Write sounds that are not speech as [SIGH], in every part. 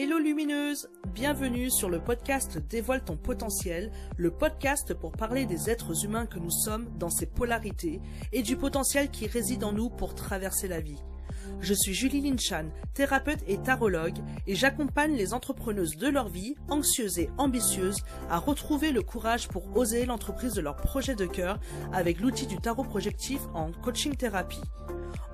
Hello lumineuse, bienvenue sur le podcast Dévoile ton potentiel, le podcast pour parler des êtres humains que nous sommes dans ces polarités et du potentiel qui réside en nous pour traverser la vie. Je suis Julie Linchan, thérapeute et tarologue, et j'accompagne les entrepreneuses de leur vie, anxieuses et ambitieuses, à retrouver le courage pour oser l'entreprise de leur projet de cœur avec l'outil du tarot projectif en coaching thérapie.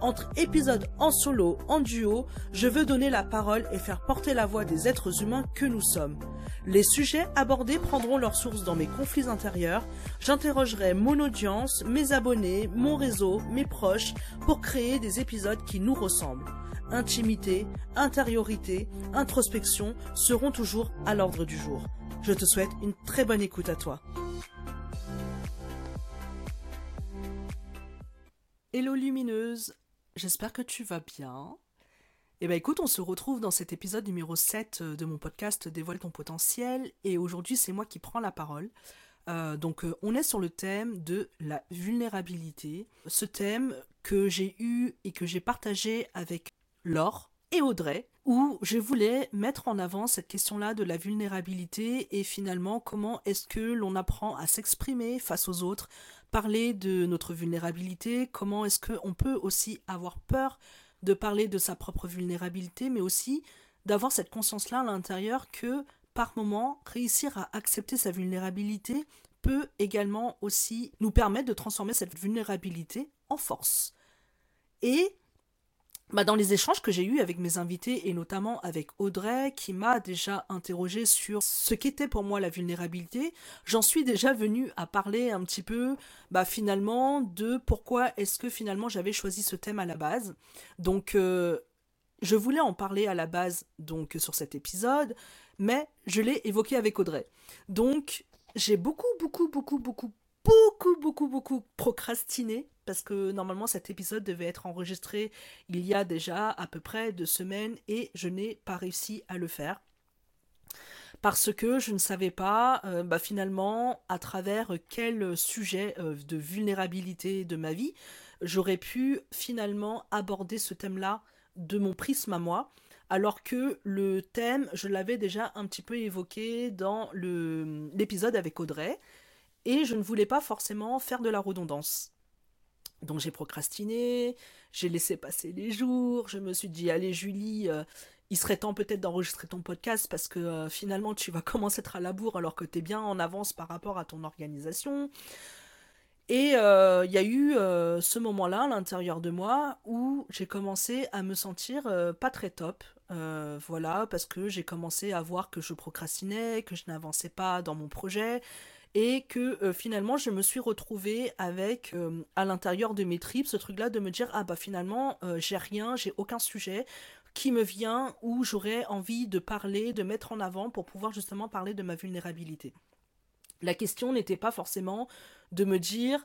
Entre épisodes en solo, en duo, je veux donner la parole et faire porter la voix des êtres humains que nous sommes. Les sujets abordés prendront leur source dans mes conflits intérieurs. J'interrogerai mon audience, mes abonnés, mon réseau, mes proches pour créer des épisodes qui nous ressemblent. Intimité, intériorité, introspection seront toujours à l'ordre du jour. Je te souhaite une très bonne écoute à toi. Hello lumineuse, j'espère que tu vas bien. Eh bien écoute, on se retrouve dans cet épisode numéro 7 euh, de mon podcast Dévoile ton potentiel et aujourd'hui c'est moi qui prends la parole. Euh, donc euh, on est sur le thème de la vulnérabilité, ce thème que j'ai eu et que j'ai partagé avec Laure et Audrey, où je voulais mettre en avant cette question-là de la vulnérabilité et finalement comment est-ce que l'on apprend à s'exprimer face aux autres, parler de notre vulnérabilité, comment est-ce qu'on peut aussi avoir peur de parler de sa propre vulnérabilité, mais aussi d'avoir cette conscience-là à l'intérieur que par moment, réussir à accepter sa vulnérabilité peut également aussi nous permettre de transformer cette vulnérabilité en force. Et bah, dans les échanges que j'ai eus avec mes invités et notamment avec Audrey qui m'a déjà interrogé sur ce qu'était pour moi la vulnérabilité, j'en suis déjà venue à parler un petit peu bah, finalement de pourquoi est-ce que finalement j'avais choisi ce thème à la base. Donc euh, je voulais en parler à la base donc sur cet épisode, mais je l'ai évoqué avec Audrey. Donc j'ai beaucoup beaucoup beaucoup beaucoup beaucoup, beaucoup, beaucoup procrastiné parce que normalement cet épisode devait être enregistré il y a déjà à peu près deux semaines et je n'ai pas réussi à le faire. Parce que je ne savais pas euh, bah, finalement à travers quel sujet euh, de vulnérabilité de ma vie j'aurais pu finalement aborder ce thème-là de mon prisme à moi alors que le thème, je l'avais déjà un petit peu évoqué dans l'épisode avec Audrey, et je ne voulais pas forcément faire de la redondance. Donc j'ai procrastiné, j'ai laissé passer les jours, je me suis dit allez Julie, euh, il serait temps peut-être d'enregistrer ton podcast parce que euh, finalement tu vas [LAUGHS] commencer à être à la bourre alors que tu es bien en avance par rapport à ton organisation. Et euh, il y a eu ce moment-là à l'intérieur de moi où j'ai commencé à me sentir pas très top. voilà, parce que j'ai commencé à voir que je procrastinais, que je n'avançais pas dans mon projet, et que euh, finalement je me suis retrouvée avec euh, à l'intérieur de mes tripes ce truc là de me dire ah bah finalement euh, j'ai rien, j'ai aucun sujet qui me vient où j'aurais envie de parler, de mettre en avant pour pouvoir justement parler de ma vulnérabilité. La question n'était pas forcément de me dire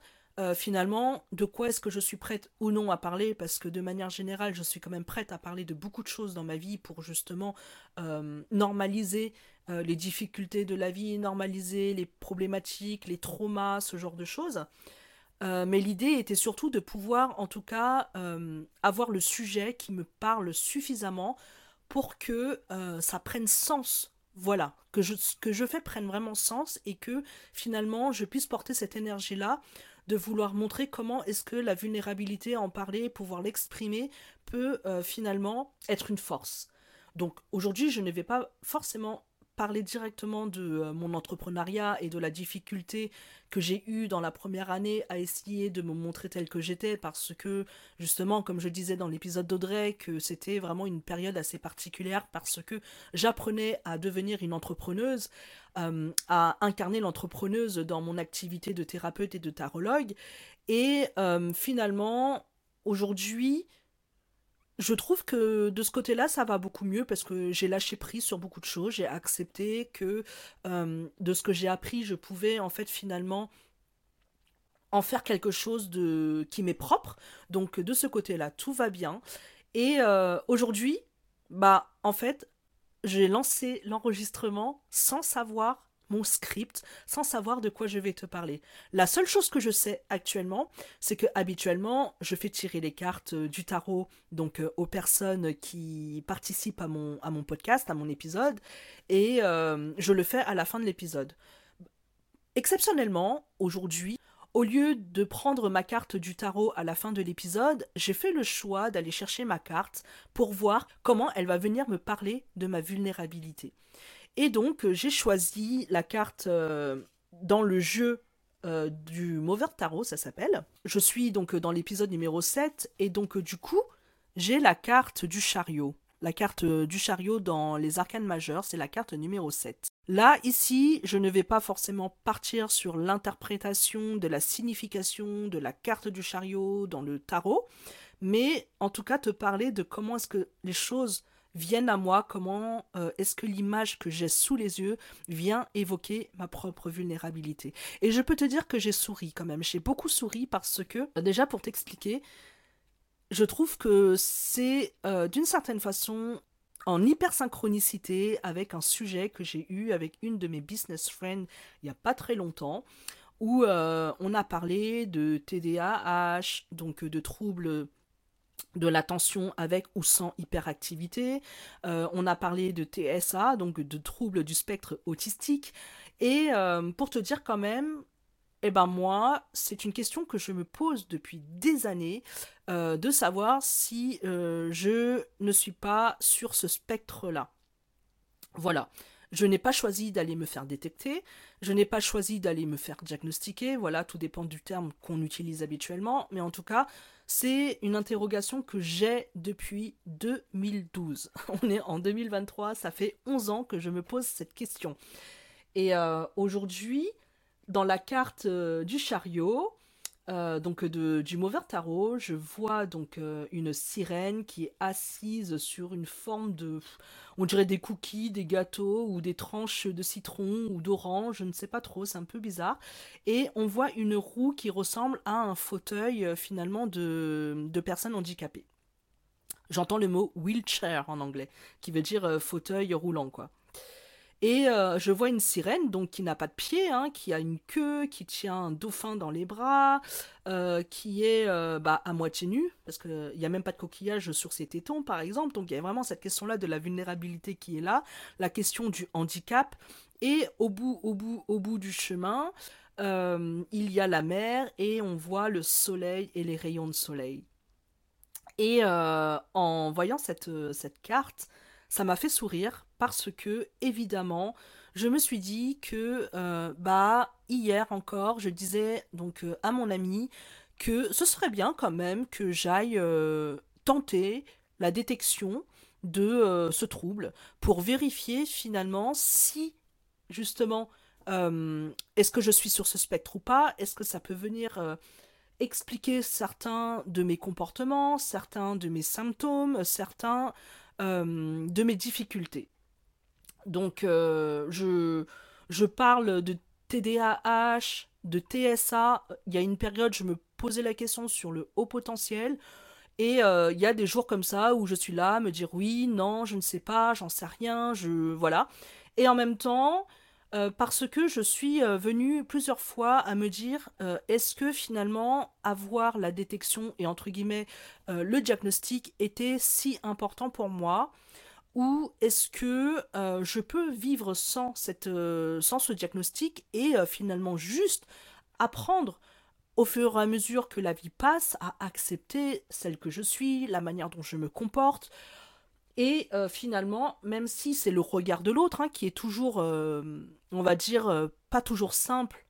finalement de quoi est-ce que je suis prête ou non à parler parce que de manière générale je suis quand même prête à parler de beaucoup de choses dans ma vie pour justement normaliser euh, les difficultés de la vie, normaliser les problématiques, les traumas, ce genre de choses. Euh, mais l'idée était surtout de pouvoir, en tout cas, euh, avoir le sujet qui me parle suffisamment pour que ça prenne sens. Voilà, que je, ce que je fais prenne vraiment sens et que finalement je puisse porter cette énergie-là de vouloir montrer comment est-ce que la vulnérabilité, en parler, pouvoir l'exprimer, peut finalement être une force. Donc aujourd'hui, je ne vais pas forcément parler directement de euh, mon entrepreneuriat et de la difficulté que j'ai eue dans la première année à essayer de me montrer tel que j'étais parce que justement comme je disais dans l'épisode d'Audrey que c'était vraiment une période assez particulière parce que j'apprenais à devenir une entrepreneuse euh, à incarner l'entrepreneuse dans mon activité de thérapeute et de tarologue. Et euh, finalement aujourd'hui je trouve que de ce côté-là, ça va beaucoup mieux parce que j'ai lâché prise sur beaucoup de choses. J'ai accepté que euh, de ce que j'ai appris, je pouvais en fait finalement en faire quelque chose de qui m'est propre. Donc de ce côté-là, tout va bien. Et euh, aujourd'hui, bah en fait, j'ai lancé l'enregistrement sans savoir mon script sans savoir de quoi je vais te parler. La seule chose que je sais actuellement, c'est que habituellement, je fais tirer les cartes euh, du tarot donc euh, aux personnes qui participent à mon, podcast, à mon épisode, et euh, je le fais à la fin de l'épisode. Exceptionnellement, aujourd'hui, au lieu de prendre ma carte du tarot à la fin de l'épisode, j'ai fait le choix d'aller chercher ma carte pour voir comment elle va venir me parler de ma vulnérabilité. Et donc, euh, j'ai choisi la carte euh, dans le jeu euh, du Mover Tarot, ça s'appelle. Je suis donc dans l'épisode numéro 7, et donc du coup, j'ai la carte du chariot. La carte du chariot dans les arcanes majeures, c'est la carte numéro 7. Là, ici, je ne vais pas forcément partir sur l'interprétation de la signification de la carte du chariot dans le tarot, mais en tout cas te parler de comment est-ce que les choses viennent à moi, comment euh, est-ce que l'image que j'ai sous les yeux vient évoquer ma propre vulnérabilité. Et je peux te dire que j'ai souri quand même, j'ai beaucoup souri parce que, euh, déjà pour t'expliquer, je trouve que c'est euh, d'une certaine façon en hypersynchronicité avec un sujet que j'ai eu avec une de mes business friends il n'y a pas très longtemps où on a parlé de TDAH, donc de troubles de l'attention avec ou sans hyperactivité. Euh, on a parlé de TSA, donc de troubles du spectre autistique. Et euh, pour te dire quand même, eh ben moi, c'est une question que je me pose depuis des années, euh, de savoir si je ne suis pas sur ce spectre-là. Voilà. Je n'ai pas choisi d'aller me faire détecter, je n'ai pas choisi d'aller me faire diagnostiquer, voilà, tout dépend du terme qu'on utilise habituellement, mais en tout cas, c'est une interrogation que j'ai depuis 2012. [LAUGHS] On est en 2023, ça fait 11 ans que je me pose cette question. Et euh, aujourd'hui, dans la carte euh, du chariot, euh, donc de, du mauvais tarot, je vois donc une sirène qui est assise sur une forme de, on dirait des cookies, des gâteaux ou des tranches de citron ou d'orange, je ne sais pas trop, c'est un peu bizarre. Et on voit une roue qui ressemble à un fauteuil euh, finalement de, de personnes handicapées. J'entends le mot wheelchair en anglais, qui veut dire euh, fauteuil roulant, quoi. Et euh, je vois une sirène, donc qui n'a pas de pied, hein, qui a une queue, qui tient un dauphin dans les bras, euh, qui est euh, bah, à moitié nue, parce qu'il n'y a même pas de coquillage sur ses tétons, par exemple. Donc il y a vraiment cette question-là de la vulnérabilité qui est là, la question du handicap. Et au bout, au bout, au bout du chemin, il y a la mer et on voit le soleil et les rayons de soleil. Et en voyant cette, cette carte, ça m'a fait sourire parce que, évidemment, je me suis dit que, euh, bah, hier encore, je disais donc euh, à mon ami que ce serait bien quand même que j'aille euh, tenter la détection de ce trouble pour vérifier finalement si, justement, est-ce que je suis sur ce spectre ou pas, est-ce que ça peut venir expliquer certains de mes comportements, certains de mes symptômes, certains euh, de mes difficultés. Donc, euh, je, je parle de TDAH, de TSA. Il y a une période, je me posais la question sur le haut potentiel. Et euh, il y a des jours comme ça où je suis là à me dire oui, non, je ne sais pas, j'en sais rien, je voilà. Et en même temps, euh, parce que je suis euh, venue plusieurs fois à me dire euh, est-ce que finalement avoir la détection et entre guillemets le diagnostic était si important pour moi? Ou est-ce que je peux vivre sans, sans ce diagnostic et finalement juste apprendre au fur et à mesure que la vie passe à accepter celle que je suis, la manière dont je me comporte, et euh, finalement, même si c'est le regard de l'autre hein, qui est toujours, euh, on va dire, euh, pas toujours simple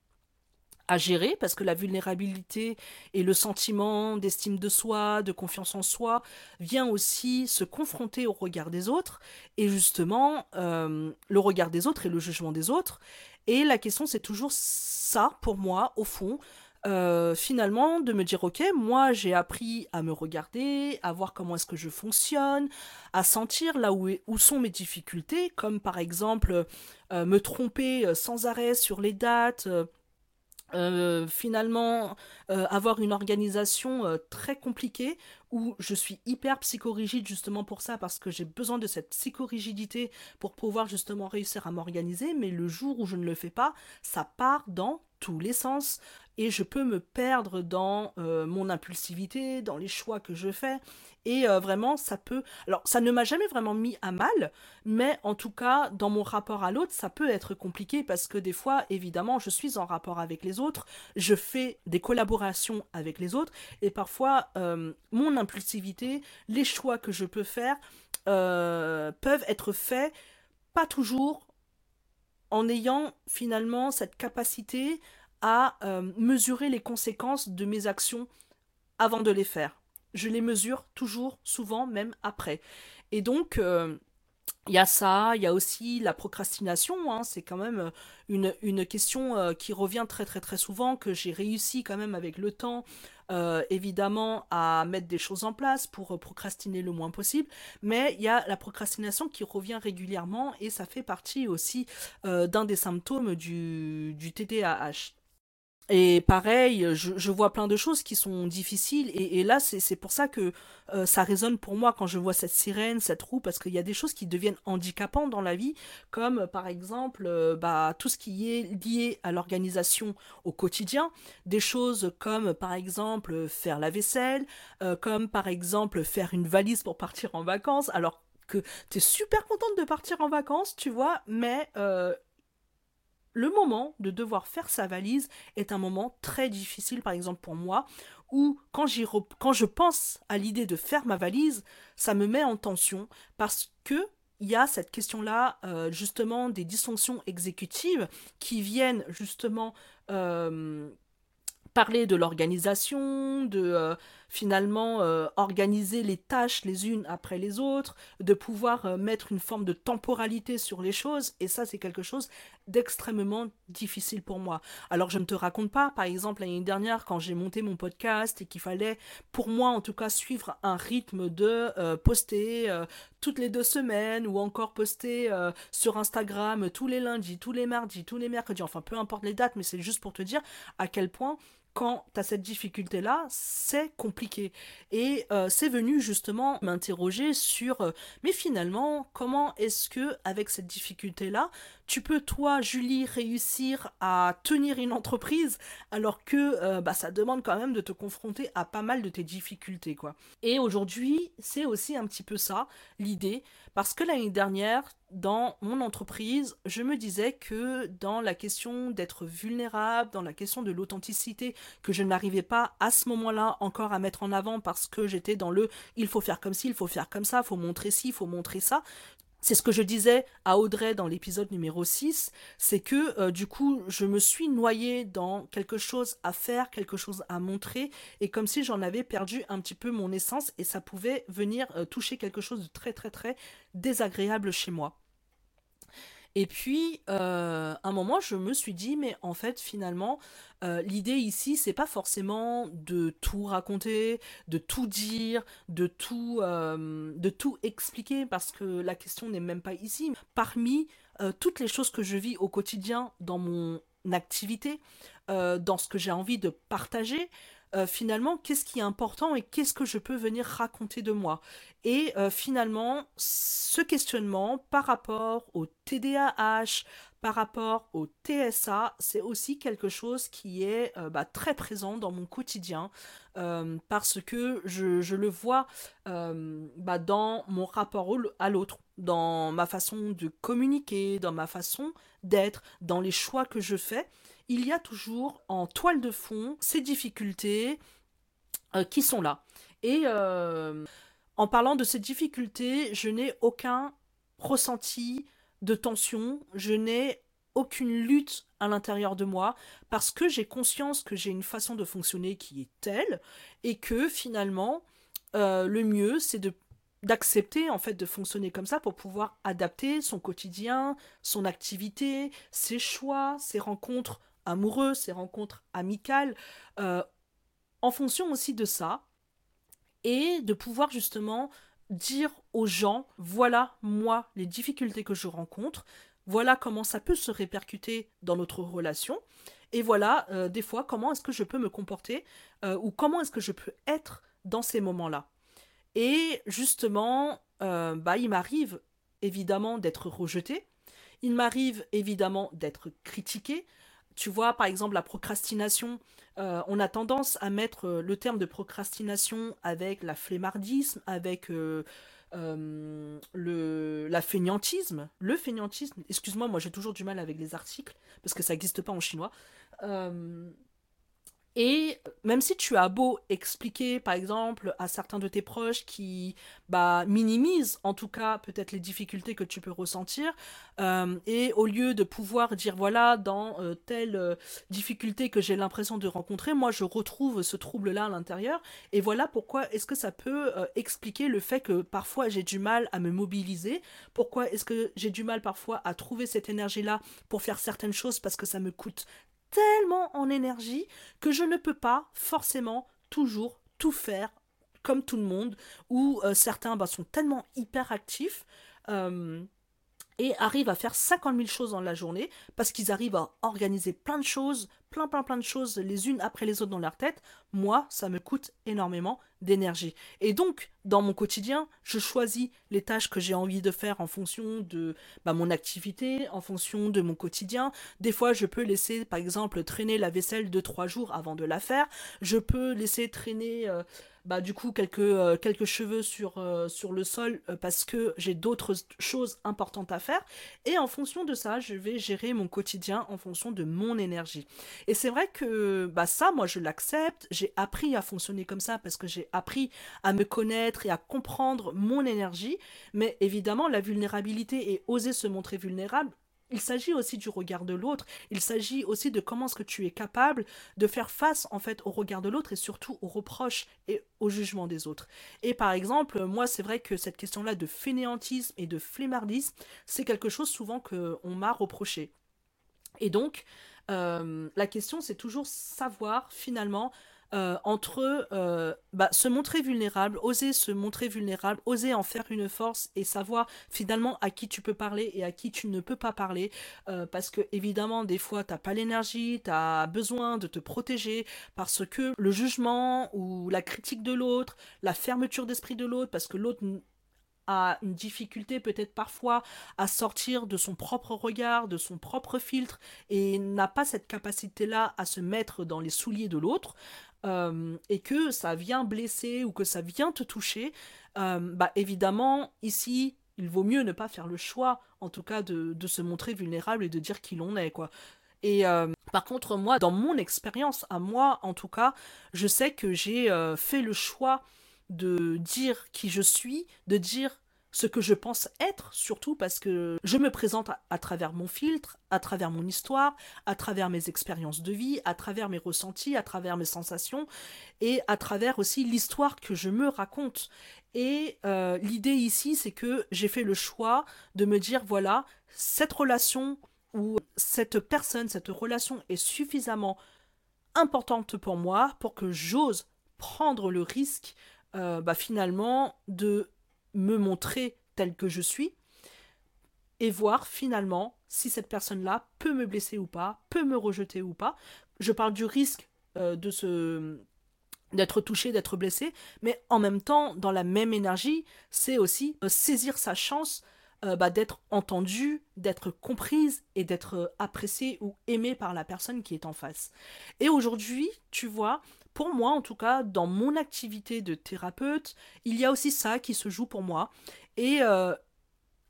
à gérer, parce que la vulnérabilité et le sentiment d'estime de soi, de confiance en soi, vient aussi se confronter au regard des autres, et justement, le regard des autres et le jugement des autres. Et la question, c'est toujours ça, pour moi, au fond, euh, finalement de me dire ok moi j'ai appris à me regarder à voir comment est-ce que je fonctionne à sentir là où, où sont mes difficultés comme par exemple euh, me tromper euh, sans arrêt sur les dates finalement avoir une organisation très compliquée où je suis hyper psychorigide justement pour ça, parce que j'ai besoin de cette psychorigidité pour pouvoir justement réussir à m'organiser, mais le jour où je ne le fais pas, ça part dans tous les sens et je peux me perdre dans euh, mon impulsivité, dans les choix que je fais. Et euh, vraiment, ça peut... Alors, ça ne m'a jamais vraiment mis à mal, mais en tout cas, dans mon rapport à l'autre, ça peut être compliqué parce que des fois, évidemment, je suis en rapport avec les autres, je fais des collaborations avec les autres, et parfois, euh, mon impulsivité, les choix que je peux faire, peuvent être faits pas toujours en ayant finalement cette capacité à euh, mesurer les conséquences de mes actions avant de les faire. Je les mesure toujours, souvent, même après. Et donc, euh, il y a ça, il y a aussi la procrastination, hein. c'est quand même euh, une, une question qui revient très très très souvent, que j'ai réussi quand même avec le temps, évidemment, à mettre des choses en place pour procrastiner le moins possible, mais il y a la procrastination qui revient régulièrement et ça fait partie aussi d'un des symptômes du, du TDAH. Et pareil, je, vois plein de choses qui sont difficiles. Et, là, c'est pour ça que euh, ça résonne pour moi quand je vois cette sirène, cette roue, parce qu'il y a des choses qui deviennent handicapantes dans la vie, comme par exemple euh, bah, tout ce qui est lié à l'organisation au quotidien. Des choses comme par exemple faire la vaisselle, euh, comme par exemple faire une valise pour partir en vacances. Alors que tu es super contente de partir en vacances, tu vois, mais le moment de devoir faire sa valise est un moment très difficile, par exemple pour moi, où quand, quand je pense à l'idée de faire ma valise, ça me met en tension parce que il y a cette question-là, euh, justement, des dysfonctions exécutives qui viennent justement euh, parler de l'organisation, de euh, finalement euh, organiser les tâches les unes après les autres, de pouvoir euh, mettre une forme de temporalité sur les choses, et ça c'est quelque chose d'extrêmement difficile pour moi. Alors je ne te raconte pas, par exemple l'année dernière quand j'ai monté mon podcast et qu'il fallait pour moi en tout cas suivre un rythme de poster toutes les deux semaines ou encore poster sur Instagram tous les lundis, tous les mardis, tous les mercredis, enfin peu importe les dates, mais c'est juste pour te dire à quel point quand tu as cette difficulté-là, c'est compliqué. Et euh, c'est venu justement m'interroger sur, euh, mais finalement, comment est-ce que, avec cette difficulté-là, tu peux, toi, Julie, réussir à tenir une entreprise alors que euh, bah, ça demande quand même de te confronter à pas mal de tes difficultés, quoi. Et aujourd'hui, c'est aussi un petit peu ça, l'idée, parce que l'année dernière, dans mon entreprise, je me disais que dans la question d'être vulnérable, dans la question de l'authenticité, que je n'arrivais pas à ce moment-là encore à mettre en avant parce que j'étais dans le il faut faire comme ci, il faut faire comme ça, il faut montrer ci, il faut montrer ça, c'est ce que je disais à Audrey dans l'épisode numéro 6, c'est que euh, du coup je me suis noyée dans quelque chose à faire, quelque chose à montrer, et comme si j'en avais perdu un petit peu mon essence, et ça pouvait venir euh, toucher quelque chose de très très très désagréable chez moi. Et puis, euh, un moment, je me suis dit, mais en fait, finalement, euh, l'idée ici, c'est pas forcément de tout raconter, de tout dire, de tout, euh, de tout expliquer, parce que la question n'est même pas ici. Parmi toutes les choses que je vis au quotidien dans mon activité, dans ce que j'ai envie de partager, finalement, qu'est-ce qui est important et qu'est-ce que je peux venir raconter de moi? Et finalement, ce questionnement par rapport au TDAH, par rapport au TSA, c'est aussi quelque chose qui est euh, bah, très présent dans mon quotidien euh, parce que je, le vois euh, bah, dans mon rapport à l'autre, dans ma façon de communiquer, dans ma façon d'être, dans les choix que je fais. Il y a toujours en toile de fond ces difficultés qui sont là. Et en parlant de ces difficultés, je n'ai aucun ressenti de tension, je n'ai aucune lutte à l'intérieur de moi parce que j'ai conscience que j'ai une façon de fonctionner qui est telle et que finalement euh, le mieux c'est de d'accepter en fait de fonctionner comme ça pour pouvoir adapter son quotidien, son activité, ses choix, ses rencontres amoureuses, ses rencontres amicales, euh, en fonction aussi de ça, et de pouvoir justement dire aux gens, voilà moi les difficultés que je rencontre, voilà comment ça peut se répercuter dans notre relation, et voilà euh, des fois comment est-ce que je peux me comporter euh, ou comment est-ce que je peux être dans ces moments-là. Et justement, bah, il m'arrive évidemment d'être rejeté. Il m'arrive évidemment d'être critiqué. Tu vois, par exemple, la procrastination, euh, on a tendance à mettre euh, le terme de procrastination avec la flemmardisme, avec le, la fainéantisme. Le fainéantisme, excuse-moi, moi, j'ai toujours du mal avec les articles, parce que ça n'existe pas en chinois. Et même si tu as beau expliquer, par exemple, à certains de tes proches qui bah, minimisent en tout cas peut-être les difficultés que tu peux ressentir, euh, et au lieu de pouvoir dire voilà, dans euh, telle euh, difficulté que j'ai l'impression de rencontrer, moi je retrouve ce trouble-là à l'intérieur, et voilà pourquoi est-ce que ça peut expliquer le fait que parfois j'ai du mal à me mobiliser, pourquoi est-ce que j'ai du mal parfois à trouver cette énergie-là pour faire certaines choses parce que ça me coûte tellement en énergie que je ne peux pas forcément toujours tout faire comme tout le monde, ou euh, certains bah, sont tellement hyper actifs euh, et arrivent à faire 50 000 choses dans la journée parce qu'ils arrivent à organiser plein de choses, plein plein plein de choses les unes après les autres dans leur tête. Moi, ça me coûte énormément d'énergie. Et donc, dans mon quotidien, je choisis les tâches que j'ai envie de faire en fonction de bah, mon activité, en fonction de mon quotidien. Des fois, je peux laisser, par exemple, traîner la vaisselle de trois jours avant de la faire. Je peux laisser traîner... Euh, bah, du coup quelques, euh, cheveux sur, euh, sur le sol parce que j'ai d'autres choses importantes à faire. Et en fonction de ça, je vais gérer mon quotidien en fonction de mon énergie. Et c'est vrai que bah, ça, moi, je l'accepte. J'ai appris à fonctionner comme ça parce que j'ai appris à me connaître et à comprendre mon énergie. Mais évidemment, la vulnérabilité et oser se montrer vulnérable, il s'agit aussi du regard de l'autre, il s'agit aussi de comment est-ce que tu es capable de faire face en fait au regard de l'autre et surtout aux reproches et au jugement des autres. Et par exemple, moi c'est vrai que cette question-là de fainéantisme et de flemmardisme, c'est quelque chose souvent qu'on m'a reproché. Et donc, euh, la question c'est toujours savoir finalement euh, entre euh, bah, se montrer vulnérable, oser se montrer vulnérable, oser en faire une force et savoir finalement à qui tu peux parler et à qui tu ne peux pas parler. Euh, parce que évidemment, des fois, tu n'as pas l'énergie, tu as besoin de te protéger parce que le jugement ou la critique de l'autre, la fermeture d'esprit de l'autre, parce que l'autre a une difficulté peut-être parfois à sortir de son propre regard, de son propre filtre, et n'a pas cette capacité-là à se mettre dans les souliers de l'autre, et que ça vient blesser ou que ça vient te toucher, bah évidemment, ici, il vaut mieux ne pas faire le choix, en tout cas, de, de se montrer vulnérable et de dire qui l'on est, quoi. Et par contre, moi, dans mon expérience, à moi en tout cas, je sais que j'ai fait le choix de dire qui je suis, de dire ce que je pense être, surtout parce que je me présente à, travers mon filtre, à travers mon histoire, à travers mes expériences de vie, à travers mes ressentis, à travers mes sensations, et à travers aussi l'histoire que je me raconte. Et euh, l'idée ici, c'est que j'ai fait le choix de me dire, voilà, cette relation ou cette personne, cette relation est suffisamment importante pour moi pour que j'ose prendre le risque euh, bah, finalement de me montrer tel que je suis et voir finalement si cette personne-là peut me blesser ou pas, peut me rejeter ou pas. Je parle du risque euh, de se d'être touché, d'être blessé, mais en même temps, dans la même énergie, c'est aussi euh, saisir sa chance euh, bah, d'être entendue, d'être comprise et d'être appréciée ou aimée par la personne qui est en face. Et aujourd'hui, tu vois, pour moi, en tout cas, dans mon activité de thérapeute, il y a aussi ça qui se joue pour moi. Et euh,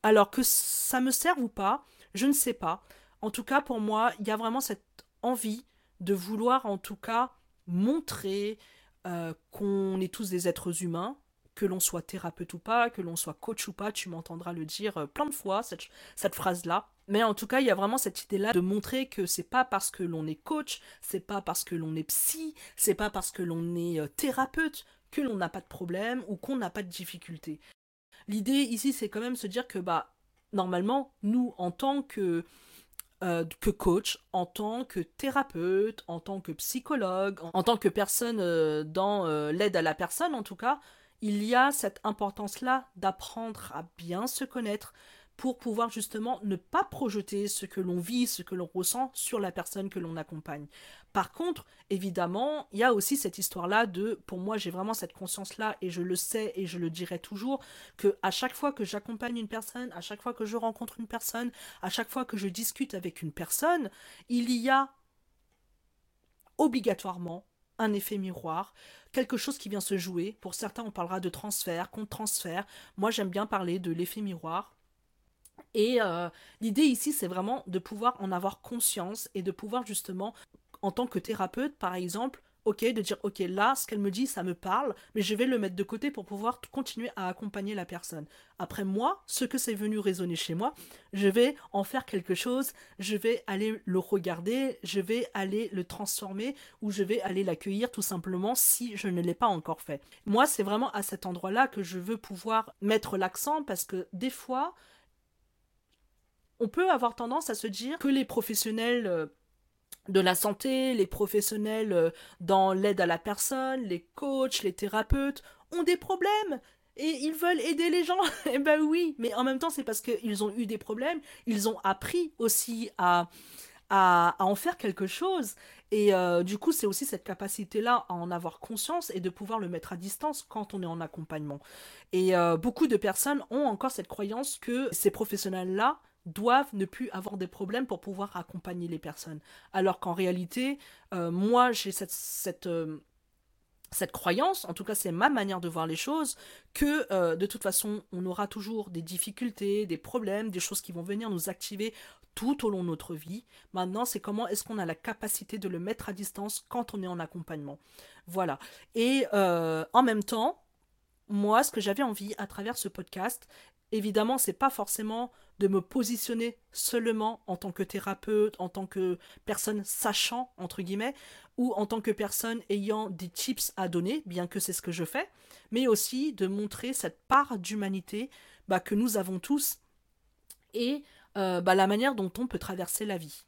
alors que ça me serve ou pas, je ne sais pas. En tout cas, pour moi, il y a vraiment cette envie de vouloir, en tout cas, montrer euh, qu'on est tous des êtres humains, que l'on soit thérapeute ou pas, que l'on soit coach ou pas, tu m'entendras le dire euh, plein de fois, cette, cette phrase-là. Mais en tout cas, il y a vraiment cette idée-là de montrer que c'est pas parce que l'on est coach, c'est pas parce que l'on est psy, c'est pas parce que l'on est euh, thérapeute que l'on n'a pas de problème ou qu'on n'a pas de difficulté. L'idée ici, c'est quand même se dire que, bah, normalement, nous, en tant que, euh, que coach, en tant que thérapeute, en tant que psychologue, en, tant que personne dans l'aide à la personne, en tout cas, il y a cette importance-là d'apprendre à bien se connaître pour pouvoir justement ne pas projeter ce que l'on vit, ce que l'on ressent sur la personne que l'on accompagne. Par contre, évidemment, il y a aussi cette histoire-là de, pour moi, j'ai vraiment cette conscience-là et je le sais et je le dirai toujours, que à chaque fois que j'accompagne une personne, à chaque fois que je rencontre une personne, à chaque fois que je discute avec une personne, il y a obligatoirement un effet miroir, quelque chose qui vient se jouer. Pour certains, on parlera de transfert, contre transfert. Moi, j'aime bien parler de l'effet miroir. Et euh, l'idée ici, c'est vraiment de pouvoir en avoir conscience et de pouvoir justement, en tant que thérapeute, par exemple, ok, de dire ok, là, ce qu'elle me dit, ça me parle, mais je vais le mettre de côté pour pouvoir continuer à accompagner la personne. Après moi, ce que c'est venu résonner chez moi, je vais en faire quelque chose, je vais aller le regarder, je vais aller le transformer ou je vais aller l'accueillir tout simplement si je ne l'ai pas encore fait. Moi, c'est vraiment à cet endroit-là que je veux pouvoir mettre l'accent parce que des fois, on peut avoir tendance à se dire que les professionnels euh, de la santé, les professionnels euh, dans l'aide à la personne, les coachs, les thérapeutes ont des problèmes et ils veulent aider les gens. [LAUGHS] eh ben oui, mais en même temps, c'est parce qu'ils ont eu des problèmes, ils ont appris aussi à, à, en faire quelque chose. Et euh, du coup, c'est aussi cette capacité-là à en avoir conscience et de pouvoir le mettre à distance quand on est en accompagnement. Et beaucoup de personnes ont encore cette croyance que ces professionnels-là doivent ne plus avoir des problèmes pour pouvoir accompagner les personnes. Alors qu'en réalité, euh, moi, j'ai euh, cette, croyance, en tout cas c'est ma manière de voir les choses, que euh, de toute façon, on aura toujours des difficultés, des problèmes, des choses qui vont venir nous activer tout au long de notre vie. Maintenant, c'est comment est-ce qu'on a la capacité de le mettre à distance quand on est en accompagnement. Voilà. Et en même temps, moi, ce que j'avais envie à travers ce podcast, évidemment, c'est pas forcément de me positionner seulement en tant que thérapeute, en tant que personne sachant, entre guillemets, ou en tant que personne ayant des tips à donner, bien que c'est ce que je fais, mais aussi de montrer cette part d'humanité bah, que nous avons tous et euh, bah, la manière dont on peut traverser la vie.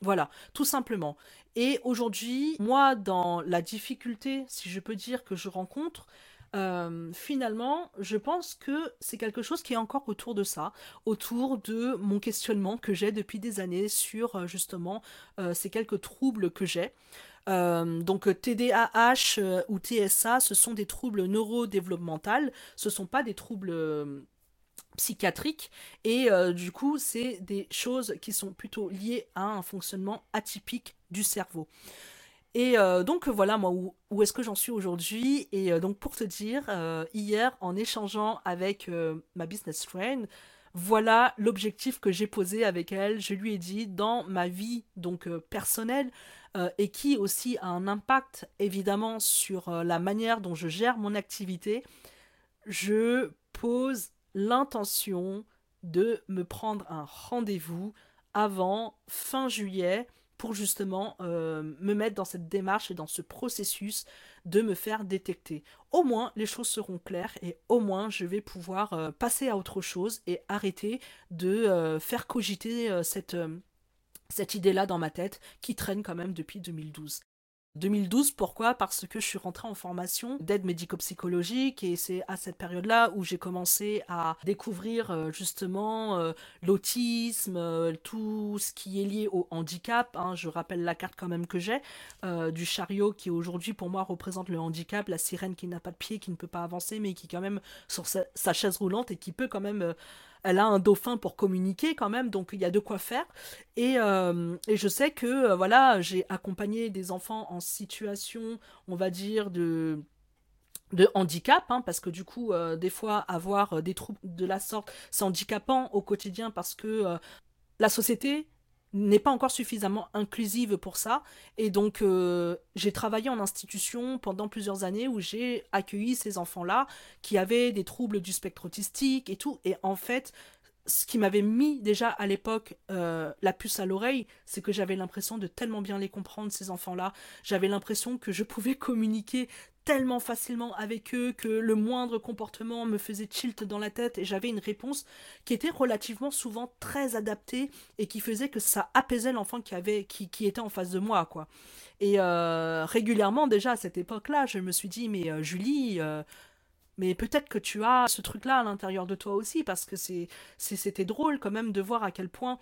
Voilà, tout simplement. Et aujourd'hui, moi, dans la difficulté, si je peux dire, que je rencontre, euh, finalement, je pense que c'est quelque chose qui est encore autour de ça, autour de mon questionnement que j'ai depuis des années sur euh, justement euh, ces quelques troubles que j'ai. donc TDAH ou TSA, ce sont des troubles neurodéveloppementaux, ce ne sont pas des troubles psychiatriques et du coup c'est des choses qui sont plutôt liées à un fonctionnement atypique du cerveau. Et euh, donc voilà, moi, où, est-ce que j'en suis aujourd'hui? Et euh, donc pour te dire, euh, hier, en échangeant avec ma business friend, voilà l'objectif que j'ai posé avec elle. Je lui ai dit, dans ma vie donc personnelle, et qui aussi a un impact évidemment sur la manière dont je gère mon activité, je pose l'intention de me prendre un rendez-vous avant fin juillet pour justement euh, me mettre dans cette démarche et dans ce processus de me faire détecter. Au moins, les choses seront claires et au moins, je vais pouvoir euh, passer à autre chose et arrêter de euh, faire cogiter cette, cette idée-là dans ma tête qui traîne quand même depuis 2012. 2012, pourquoi? Parce que je suis rentrée en formation d'aide médico-psychologique et c'est à cette période-là où j'ai commencé à découvrir euh, justement euh, l'autisme, euh, tout ce qui est lié au handicap. Hein. Je rappelle la carte quand même que j'ai du chariot qui aujourd'hui pour moi représente le handicap, la sirène qui n'a pas de pied, qui ne peut pas avancer mais qui quand même sur sa chaise roulante et qui peut quand même elle a un dauphin pour communiquer quand même, donc il y a de quoi faire. Et, euh, je sais que euh, voilà, j'ai accompagné des enfants en situation, on va dire, de de handicap, hein, parce que du coup, euh, des fois, avoir des troubles de la sorte, c'est handicapant au quotidien parce que la société n'est pas encore suffisamment inclusive pour ça. Et donc, j'ai travaillé en institution pendant plusieurs années où j'ai accueilli ces enfants-là qui avaient des troubles du spectre autistique et tout. Et en fait, ce qui m'avait mis déjà à l'époque euh, la puce à l'oreille, c'est que j'avais l'impression de tellement bien les comprendre, ces enfants-là. J'avais l'impression que je pouvais communiquer tellement facilement avec eux que le moindre comportement me faisait tilt dans la tête et j'avais une réponse qui était relativement souvent très adaptée et qui faisait que ça apaisait l'enfant qui, avait, qui, était en face de moi, quoi. Et euh, régulièrement, déjà à cette époque-là, je me suis dit, mais euh, Julie mais peut-être que tu as ce truc-là à l'intérieur de toi aussi, parce que c'était drôle quand même de voir à quel point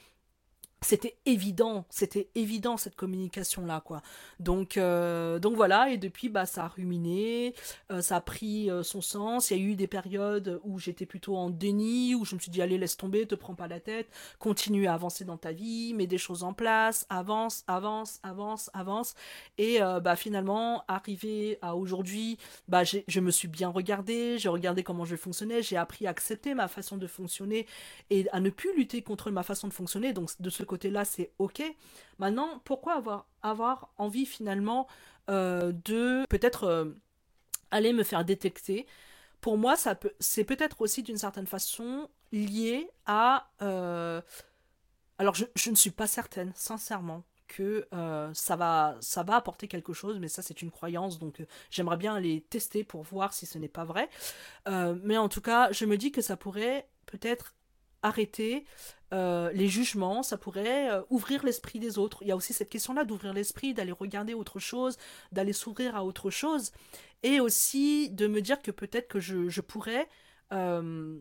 c'était évident, c'était évident cette communication là quoi. Donc euh, donc voilà et depuis bah ça a ruminé, euh, ça a pris euh, son sens. Il y a eu des périodes où j'étais plutôt en déni, où je me suis dit allez laisse tomber, te prends pas la tête, continue à avancer dans ta vie, mets des choses en place, avance, avance, avance, avance et bah finalement arrivé à aujourd'hui, bah je me suis bien regardé, j'ai regardé comment je fonctionnais, j'ai appris à accepter ma façon de fonctionner et à ne plus lutter contre ma façon de fonctionner. Donc de ce côté-là, c'est ok. Maintenant, pourquoi avoir, avoir envie finalement euh, de peut-être euh, aller me faire détecter? Pour moi, ça peut, c'est peut-être aussi d'une certaine façon lié à. Euh, alors, je, je, ne suis pas certaine, sincèrement, que ça, va, ça va apporter quelque chose, mais ça, c'est une croyance, donc j'aimerais bien aller tester pour voir si ce n'est pas vrai. mais en tout cas, je me dis que ça pourrait peut-être arrêter euh, les jugements, ça pourrait euh, ouvrir l'esprit des autres. Il y a aussi cette question-là d'ouvrir l'esprit, d'aller regarder autre chose, d'aller s'ouvrir à autre chose, et aussi de me dire que peut-être que je, pourrais euh,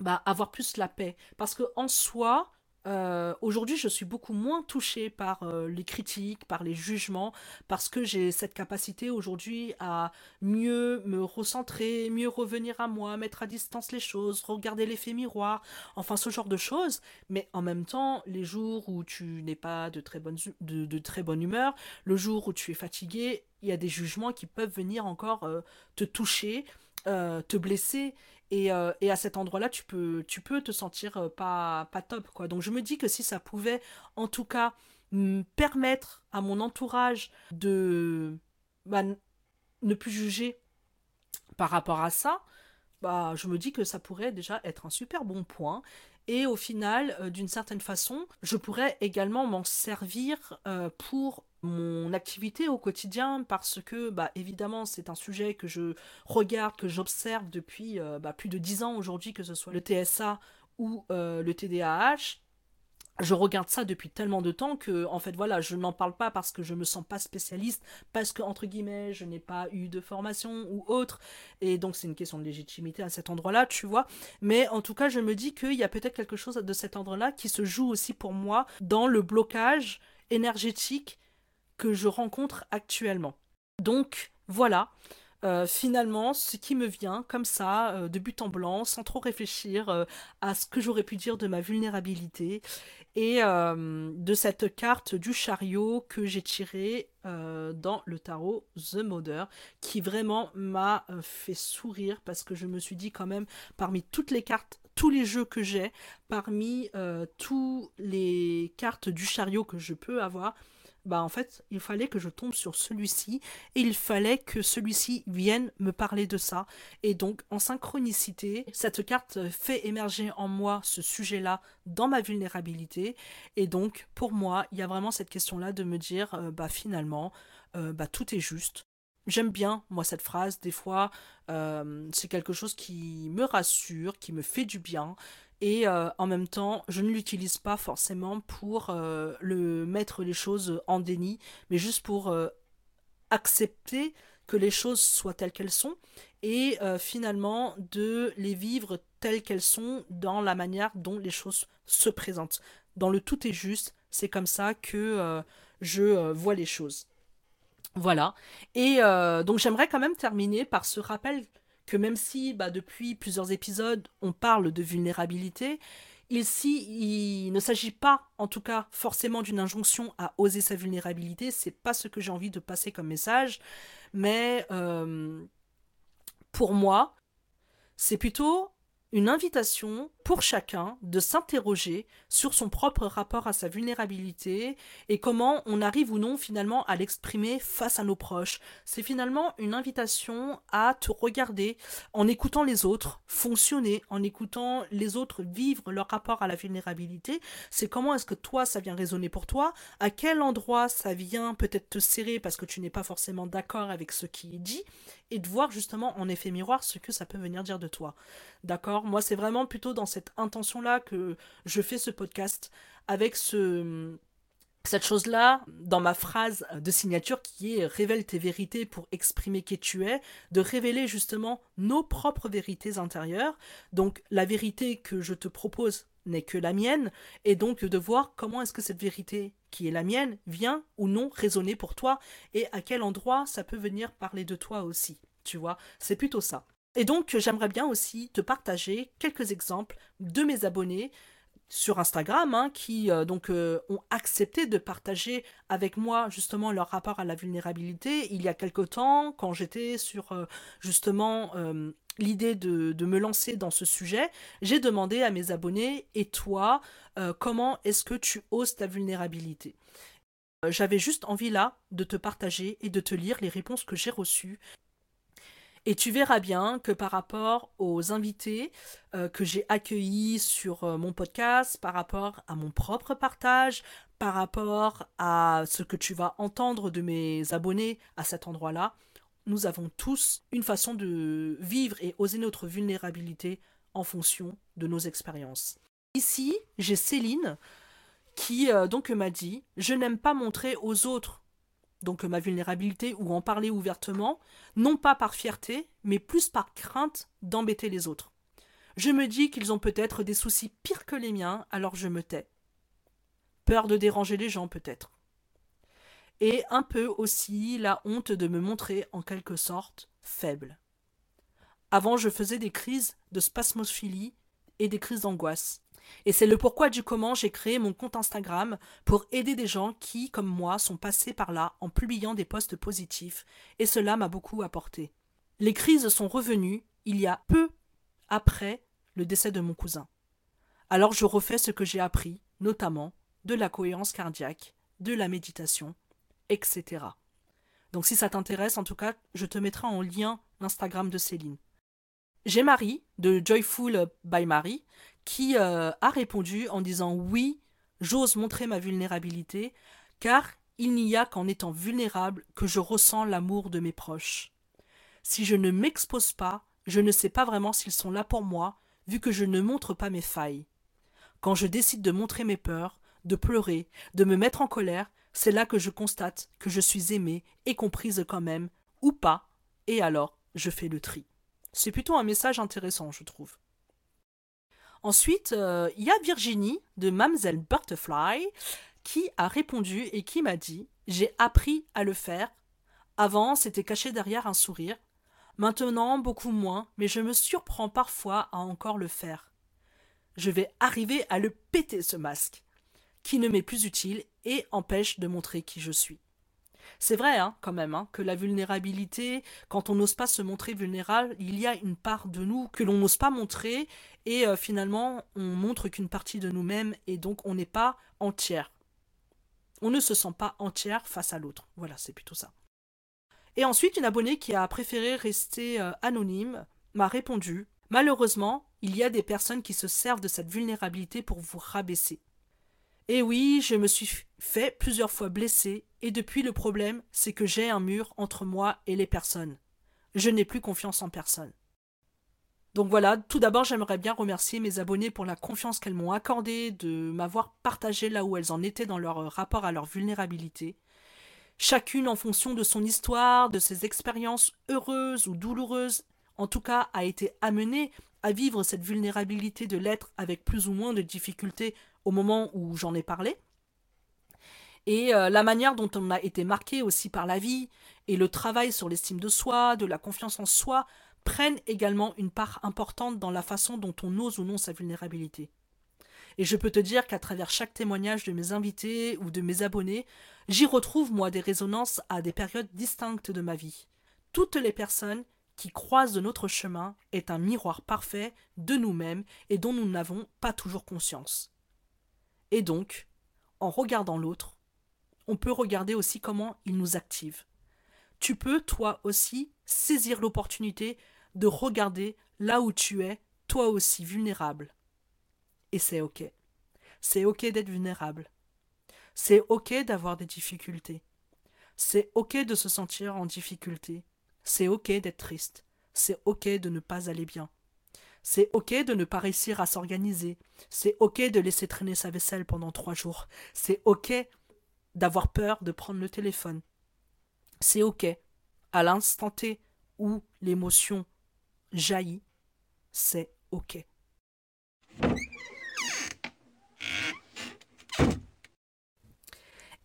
bah, avoir plus la paix. Parce que en soi, euh, aujourd'hui, je suis beaucoup moins touchée par euh, les critiques, par les jugements, parce que j'ai cette capacité aujourd'hui à mieux me recentrer, mieux revenir à moi, mettre à distance les choses, regarder l'effet miroir, enfin ce genre de choses. Mais en même temps, les jours où tu n'es pas de très, bonne, de, très bonne humeur, le jour où tu es fatigué, il y a des jugements qui peuvent venir encore euh, te toucher, te blesser. Euh, et, à cet endroit-là, tu peux, tu peux te sentir euh, pas, pas top. Quoi. Donc je me dis que si ça pouvait, en tout cas, permettre à mon entourage de bah, ne plus juger par rapport à ça, bah, je me dis que ça pourrait déjà être un super bon point. Et au final, euh, d'une certaine façon, je pourrais également m'en servir pour mon activité au quotidien parce que bah évidemment c'est un sujet que je regarde que j'observe depuis euh, bah, plus de dix ans aujourd'hui que ce soit le TSA ou euh, le TDAH je regarde ça depuis tellement de temps que en fait voilà je n'en parle pas parce que je me sens pas spécialiste parce que entre guillemets je n'ai pas eu de formation ou autre. Et donc c'est une question de légitimité à cet endroit là tu vois. Mais en tout cas je me dis qu'il y a peut-être quelque chose de cet endroit là qui se joue aussi pour moi dans le blocage énergétique que je rencontre actuellement. Donc voilà, euh, finalement, ce qui me vient comme ça, euh, de but en blanc, sans trop réfléchir euh, à ce que j'aurais pu dire de ma vulnérabilité et de cette carte du chariot que j'ai tirée dans le tarot The Mother, qui vraiment m'a fait sourire parce que je me suis dit quand même, parmi toutes les cartes tous les jeux que j'ai, parmi tous les cartes du chariot que je peux avoir, bah en fait, il fallait que je tombe sur celui-ci et il fallait que celui-ci vienne me parler de ça. Et donc, en synchronicité, cette carte fait émerger en moi ce sujet-là dans ma vulnérabilité. Et donc, pour moi, il y a vraiment cette question-là de me dire, euh, bah finalement, euh, bah tout est juste. J'aime bien, moi, cette phrase. Des fois, euh, c'est quelque chose qui me rassure, qui me fait du bien et euh, en même temps je ne l'utilise pas forcément pour euh, le mettre les choses en déni mais juste pour euh, accepter que les choses soient telles qu'elles sont et finalement de les vivre telles qu'elles sont dans la manière dont les choses se présentent. Dans le tout est juste c'est comme ça que je vois les choses. Voilà. Et donc j'aimerais quand même terminer par ce rappel même si bah, depuis plusieurs épisodes on parle de vulnérabilité, ici il ne s'agit pas en tout cas forcément d'une injonction à oser sa vulnérabilité, c'est pas ce que j'ai envie de passer comme message, mais euh, pour moi c'est plutôt une invitation pour chacun de s'interroger sur son propre rapport à sa vulnérabilité et comment on arrive ou non finalement à l'exprimer face à nos proches. C'est finalement une invitation à te regarder en écoutant les autres fonctionner, en écoutant les autres vivre leur rapport à la vulnérabilité. C'est comment est-ce que toi ça vient résonner pour toi, à quel endroit ça vient peut-être te serrer parce que tu n'es pas forcément d'accord avec ce qui est dit? Et de voir justement en effet miroir ce que ça peut venir dire de toi. D'accord? Moi, c'est vraiment plutôt dans cette intention-là que je fais ce podcast, avec ce, cette chose-là, dans ma phrase de signature qui est révèle tes vérités pour exprimer qui tu es, de révéler justement nos propres vérités intérieures. Donc la vérité que je te propose n'est que la mienne, et donc de voir comment est-ce que cette vérité qui est la mienne vient ou non résonner pour toi, et à quel endroit ça peut venir parler de toi aussi. Tu vois, c'est plutôt ça. Et donc j'aimerais bien aussi te partager quelques exemples de mes abonnés sur Instagram hein, qui euh, donc euh, ont accepté de partager avec moi justement leur rapport à la vulnérabilité il y a quelque temps quand j'étais sur euh, justement l'idée de, me lancer dans ce sujet j'ai demandé à mes abonnés et toi comment est-ce que tu oses ta vulnérabilité? J'avais juste envie là de te partager et de te lire les réponses que j'ai reçues. Et tu verras bien que par rapport aux invités euh, que j'ai accueillis sur euh, mon podcast, par rapport à mon propre partage, par rapport à ce que tu vas entendre de mes abonnés à cet endroit-là, nous avons tous une façon de vivre et oser notre vulnérabilité en fonction de nos expériences. Ici, j'ai Céline qui euh, donc m'a dit Je n'aime pas montrer aux autres donc ma vulnérabilité, ou en parler ouvertement, non pas par fierté, mais plus par crainte d'embêter les autres. Je me dis qu'ils ont peut-être des soucis pires que les miens, alors je me tais. Peur de déranger les gens peut-être. Et un peu aussi la honte de me montrer en quelque sorte faible. Avant je faisais des crises de spasmophilie et des crises d'angoisse. Et c'est le pourquoi du comment j'ai créé mon compte Instagram pour aider des gens qui, comme moi, sont passés par là en publiant des posts positifs, et cela m'a beaucoup apporté. Les crises sont revenues il y a peu après le décès de mon cousin. Alors je refais ce que j'ai appris, notamment de la cohérence cardiaque, de la méditation, etc. Donc si ça t'intéresse, en tout cas, je te mettrai en lien l'Instagram de Céline. J'ai Marie, de Joyful by Marie, qui euh, a répondu en disant oui, j'ose montrer ma vulnérabilité, car il n'y a qu'en étant vulnérable que je ressens l'amour de mes proches. Si je ne m'expose pas, je ne sais pas vraiment s'ils sont là pour moi, vu que je ne montre pas mes failles. Quand je décide de montrer mes peurs, de pleurer, de me mettre en colère, c'est là que je constate que je suis aimée et comprise quand même, ou pas, et alors je fais le tri. C'est plutôt un message intéressant, je trouve. Ensuite, euh, il y a Virginie de Mamselle Butterfly qui a répondu et qui m'a dit J'ai appris à le faire. Avant, c'était caché derrière un sourire. Maintenant, beaucoup moins, mais je me surprends parfois à encore le faire. Je vais arriver à le péter, ce masque, qui ne m'est plus utile et empêche de montrer qui je suis. C'est vrai, hein, quand même, hein, que la vulnérabilité, quand on n'ose pas se montrer vulnérable, il y a une part de nous que l'on n'ose pas montrer, et euh, finalement, on montre qu'une partie de nous-mêmes, et donc on n'est pas entière. On ne se sent pas entière face à l'autre. Voilà, c'est plutôt ça. Et ensuite, une abonnée qui a préféré rester euh, anonyme m'a répondu Malheureusement, il y a des personnes qui se servent de cette vulnérabilité pour vous rabaisser. Et oui, je me suis fait plusieurs fois blesser, et depuis le problème, c'est que j'ai un mur entre moi et les personnes. Je n'ai plus confiance en personne. Donc voilà, tout d'abord j'aimerais bien remercier mes abonnés pour la confiance qu'elles m'ont accordée, de m'avoir partagé là où elles en étaient dans leur rapport à leur vulnérabilité. Chacune en fonction de son histoire, de ses expériences heureuses ou douloureuses, en tout cas a été amenée à vivre cette vulnérabilité de l'être avec plus ou moins de difficultés au moment où j'en ai parlé. Et euh, la manière dont on a été marqué aussi par la vie et le travail sur l'estime de soi, de la confiance en soi, prennent également une part importante dans la façon dont on ose ou non sa vulnérabilité. Et je peux te dire qu'à travers chaque témoignage de mes invités ou de mes abonnés, j'y retrouve moi des résonances à des périodes distinctes de ma vie. Toutes les personnes qui croisent notre chemin est un miroir parfait de nous-mêmes et dont nous n'avons pas toujours conscience. Et donc, en regardant l'autre, on peut regarder aussi comment il nous active. Tu peux, toi aussi, saisir l'opportunité de regarder là où tu es, toi aussi vulnérable. Et c'est OK. C'est OK d'être vulnérable. C'est OK d'avoir des difficultés. C'est OK de se sentir en difficulté. C'est OK d'être triste. C'est OK de ne pas aller bien. C'est OK de ne pas réussir à s'organiser. C'est OK de laisser traîner sa vaisselle pendant trois jours. C'est OK d'avoir peur de prendre le téléphone. C'est ok. À l'instant T où l'émotion jaillit, c'est ok.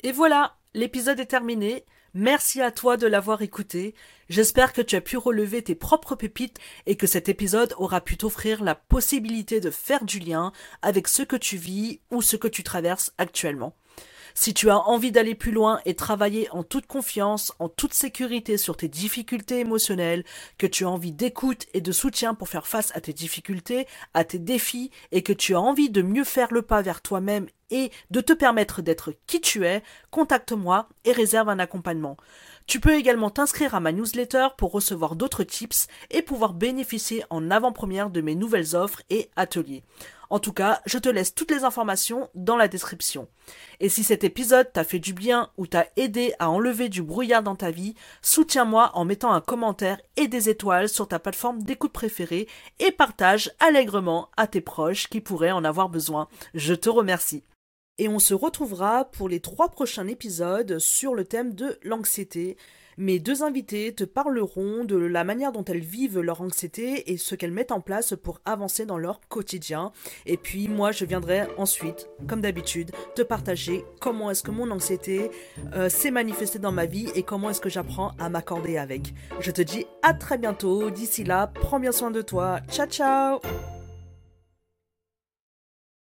Et voilà, l'épisode est terminé. Merci à toi de l'avoir écouté. J'espère que tu as pu relever tes propres pépites et que cet épisode aura pu t'offrir la possibilité de faire du lien avec ce que tu vis ou ce que tu traverses actuellement. Si tu as envie d'aller plus loin et travailler en toute confiance, en toute sécurité sur tes difficultés émotionnelles, que tu as envie d'écoute et de soutien pour faire face à tes difficultés, à tes défis, et que tu as envie de mieux faire le pas vers toi-même et de te permettre d'être qui tu es, contacte-moi et réserve un accompagnement. Tu peux également t'inscrire à ma newsletter pour recevoir d'autres tips et pouvoir bénéficier en avant-première de mes nouvelles offres et ateliers. En tout cas, je te laisse toutes les informations dans la description. Et si cet épisode t'a fait du bien ou t'a aidé à enlever du brouillard dans ta vie, soutiens-moi en mettant un commentaire et des étoiles sur ta plateforme d'écoute préférée et partage allègrement à tes proches qui pourraient en avoir besoin. Je te remercie. Et on se retrouvera pour les trois prochains épisodes sur le thème de l'anxiété. Mes deux invités te parleront de la manière dont elles vivent leur anxiété et ce qu'elles mettent en place pour avancer dans leur quotidien. Et puis moi, je viendrai ensuite, comme d'habitude, te partager comment est-ce que mon anxiété euh, s'est manifestée dans ma vie et comment est-ce que j'apprends à m'accorder avec. Je te dis à très bientôt. D'ici là, prends bien soin de toi. Ciao ciao